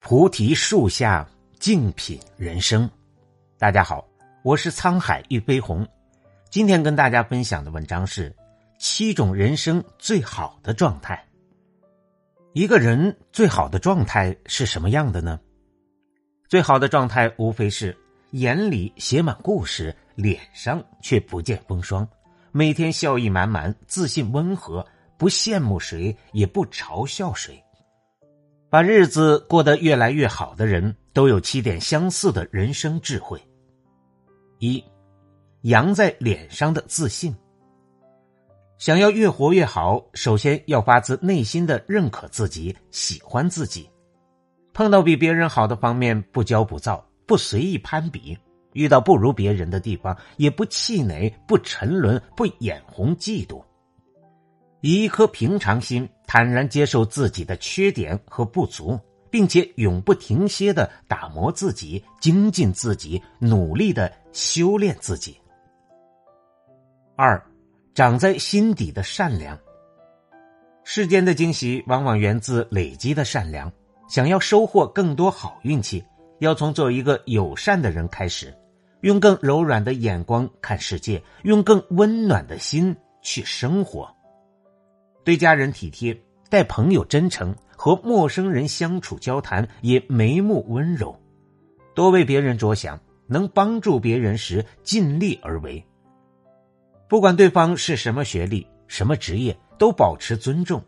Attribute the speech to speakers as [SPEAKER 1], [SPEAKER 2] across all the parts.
[SPEAKER 1] 菩提树下静品人生。大家好，我是沧海一杯红。今天跟大家分享的文章是七种人生最好的状态。一个人最好的状态是什么样的呢？最好的状态无非是眼里写满故事，脸上却不见风霜，每天笑意满满，自信温和，不羡慕谁，也不嘲笑谁。把日子过得越来越好的人，都有七点相似的人生智慧。一，扬在脸上的自信。想要越活越好，首先要发自内心的认可自己，喜欢自己。碰到比别人好的方面，不骄不躁，不随意攀比；遇到不如别人的地方，也不气馁，不沉沦，不眼红嫉妒。以一颗平常心，坦然接受自己的缺点和不足，并且永不停歇的打磨自己、精进自己、努力的修炼自己。二，长在心底的善良。世间的惊喜往往源自累积的善良。想要收获更多好运气，要从做一个友善的人开始，用更柔软的眼光看世界，用更温暖的心去生活。对家人体贴，待朋友真诚，和陌生人相处交谈也眉目温柔，多为别人着想，能帮助别人时尽力而为。不管对方是什么学历、什么职业，都保持尊重。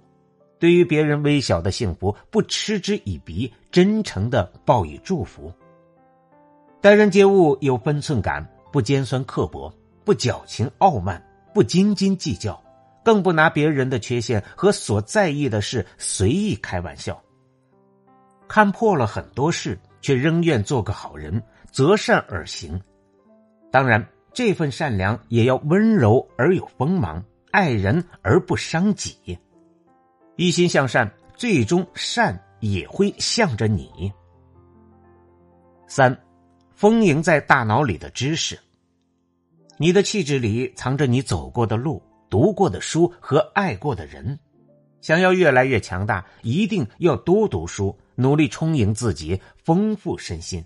[SPEAKER 1] 对于别人微小的幸福，不嗤之以鼻，真诚的报以祝福。待人接物有分寸感，不尖酸刻薄，不矫情傲慢，不斤斤计较。更不拿别人的缺陷和所在意的事随意开玩笑。看破了很多事，却仍愿做个好人，择善而行。当然，这份善良也要温柔而有锋芒，爱人而不伤己。一心向善，最终善也会向着你。三，丰盈在大脑里的知识。你的气质里藏着你走过的路。读过的书和爱过的人，想要越来越强大，一定要多读书，努力充盈自己，丰富身心。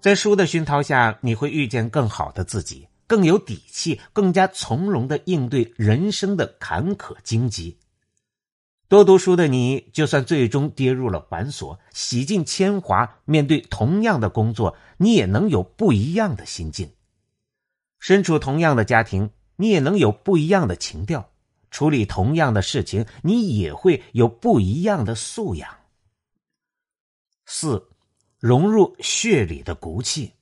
[SPEAKER 1] 在书的熏陶下，你会遇见更好的自己，更有底气，更加从容的应对人生的坎坷荆棘。多读书的你，就算最终跌入了繁琐，洗尽铅华，面对同样的工作，你也能有不一样的心境。身处同样的家庭。你也能有不一样的情调，处理同样的事情，你也会有不一样的素养。四，融入血里的骨气。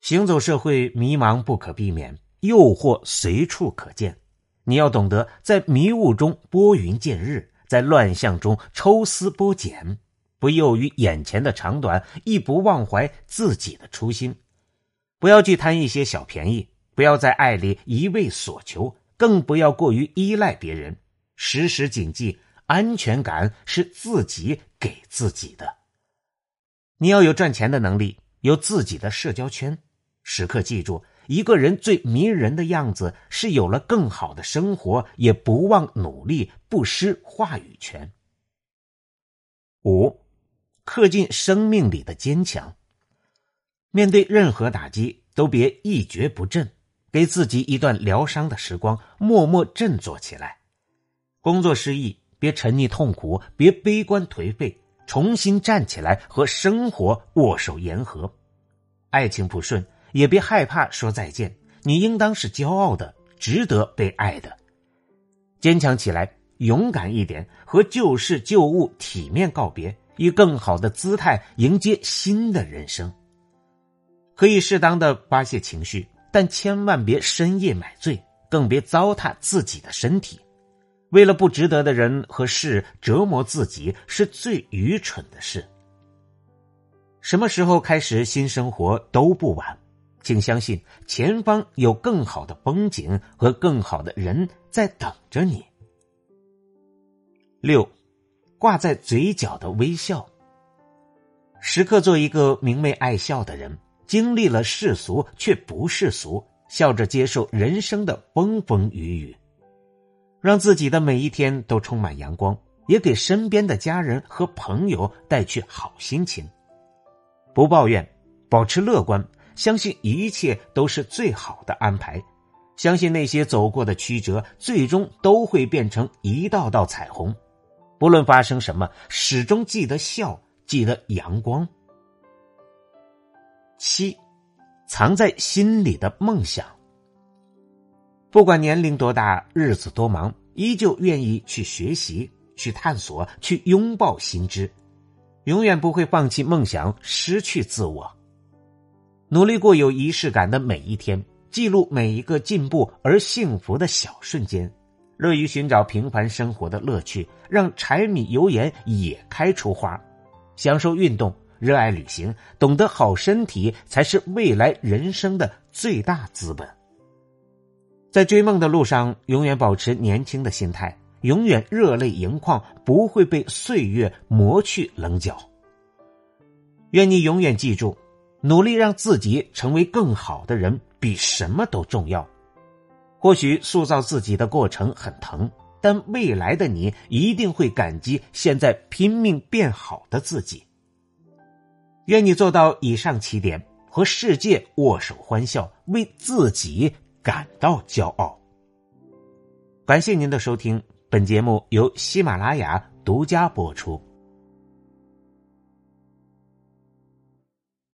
[SPEAKER 1] 行走社会，迷茫不可避免，诱惑随处可见。你要懂得在迷雾中拨云见日，在乱象中抽丝剥茧，不囿于眼前的长短，亦不忘怀自己的初心。不要去贪一些小便宜。不要在爱里一味所求，更不要过于依赖别人。时时谨记，安全感是自己给自己的。你要有赚钱的能力，有自己的社交圈。时刻记住，一个人最迷人的样子是有了更好的生活，也不忘努力，不失话语权。五，刻进生命里的坚强。面对任何打击，都别一蹶不振。给自己一段疗伤的时光，默默振作起来。工作失意，别沉溺痛苦，别悲观颓废，重新站起来，和生活握手言和。爱情不顺，也别害怕说再见。你应当是骄傲的，值得被爱的。坚强起来，勇敢一点，和旧事旧物体面告别，以更好的姿态迎接新的人生。可以适当的发泄情绪。但千万别深夜买醉，更别糟蹋自己的身体。为了不值得的人和事折磨自己，是最愚蠢的事。什么时候开始新生活都不晚，请相信前方有更好的风景和更好的人在等着你。六，挂在嘴角的微笑，时刻做一个明媚爱笑的人。经历了世俗，却不世俗，笑着接受人生的风风雨雨，让自己的每一天都充满阳光。也给身边的家人和朋友带去好心情。不抱怨，保持乐观，相信一切都是最好的安排，相信那些走过的曲折，最终都会变成一道道彩虹。不论发生什么，始终记得笑，记得阳光。七，藏在心里的梦想。不管年龄多大，日子多忙，依旧愿意去学习、去探索、去拥抱新知，永远不会放弃梦想、失去自我。努力过有仪式感的每一天，记录每一个进步而幸福的小瞬间。乐于寻找平凡生活的乐趣，让柴米油盐也开出花。享受运动，热爱旅行，懂得好身体才是未来人生的最大资本。在追梦的路上，永远保持年轻的心态，永远热泪盈眶，不会被岁月磨去棱角。愿你永远记住，努力让自己成为更好的人，比什么都重要。或许塑造自己的过程很疼，但未来的你一定会感激现在拼命变好的自己。愿你做到以上七点，和世界握手欢笑，为自己感到骄傲。感谢您的收听，本节目由喜马拉雅独家播出。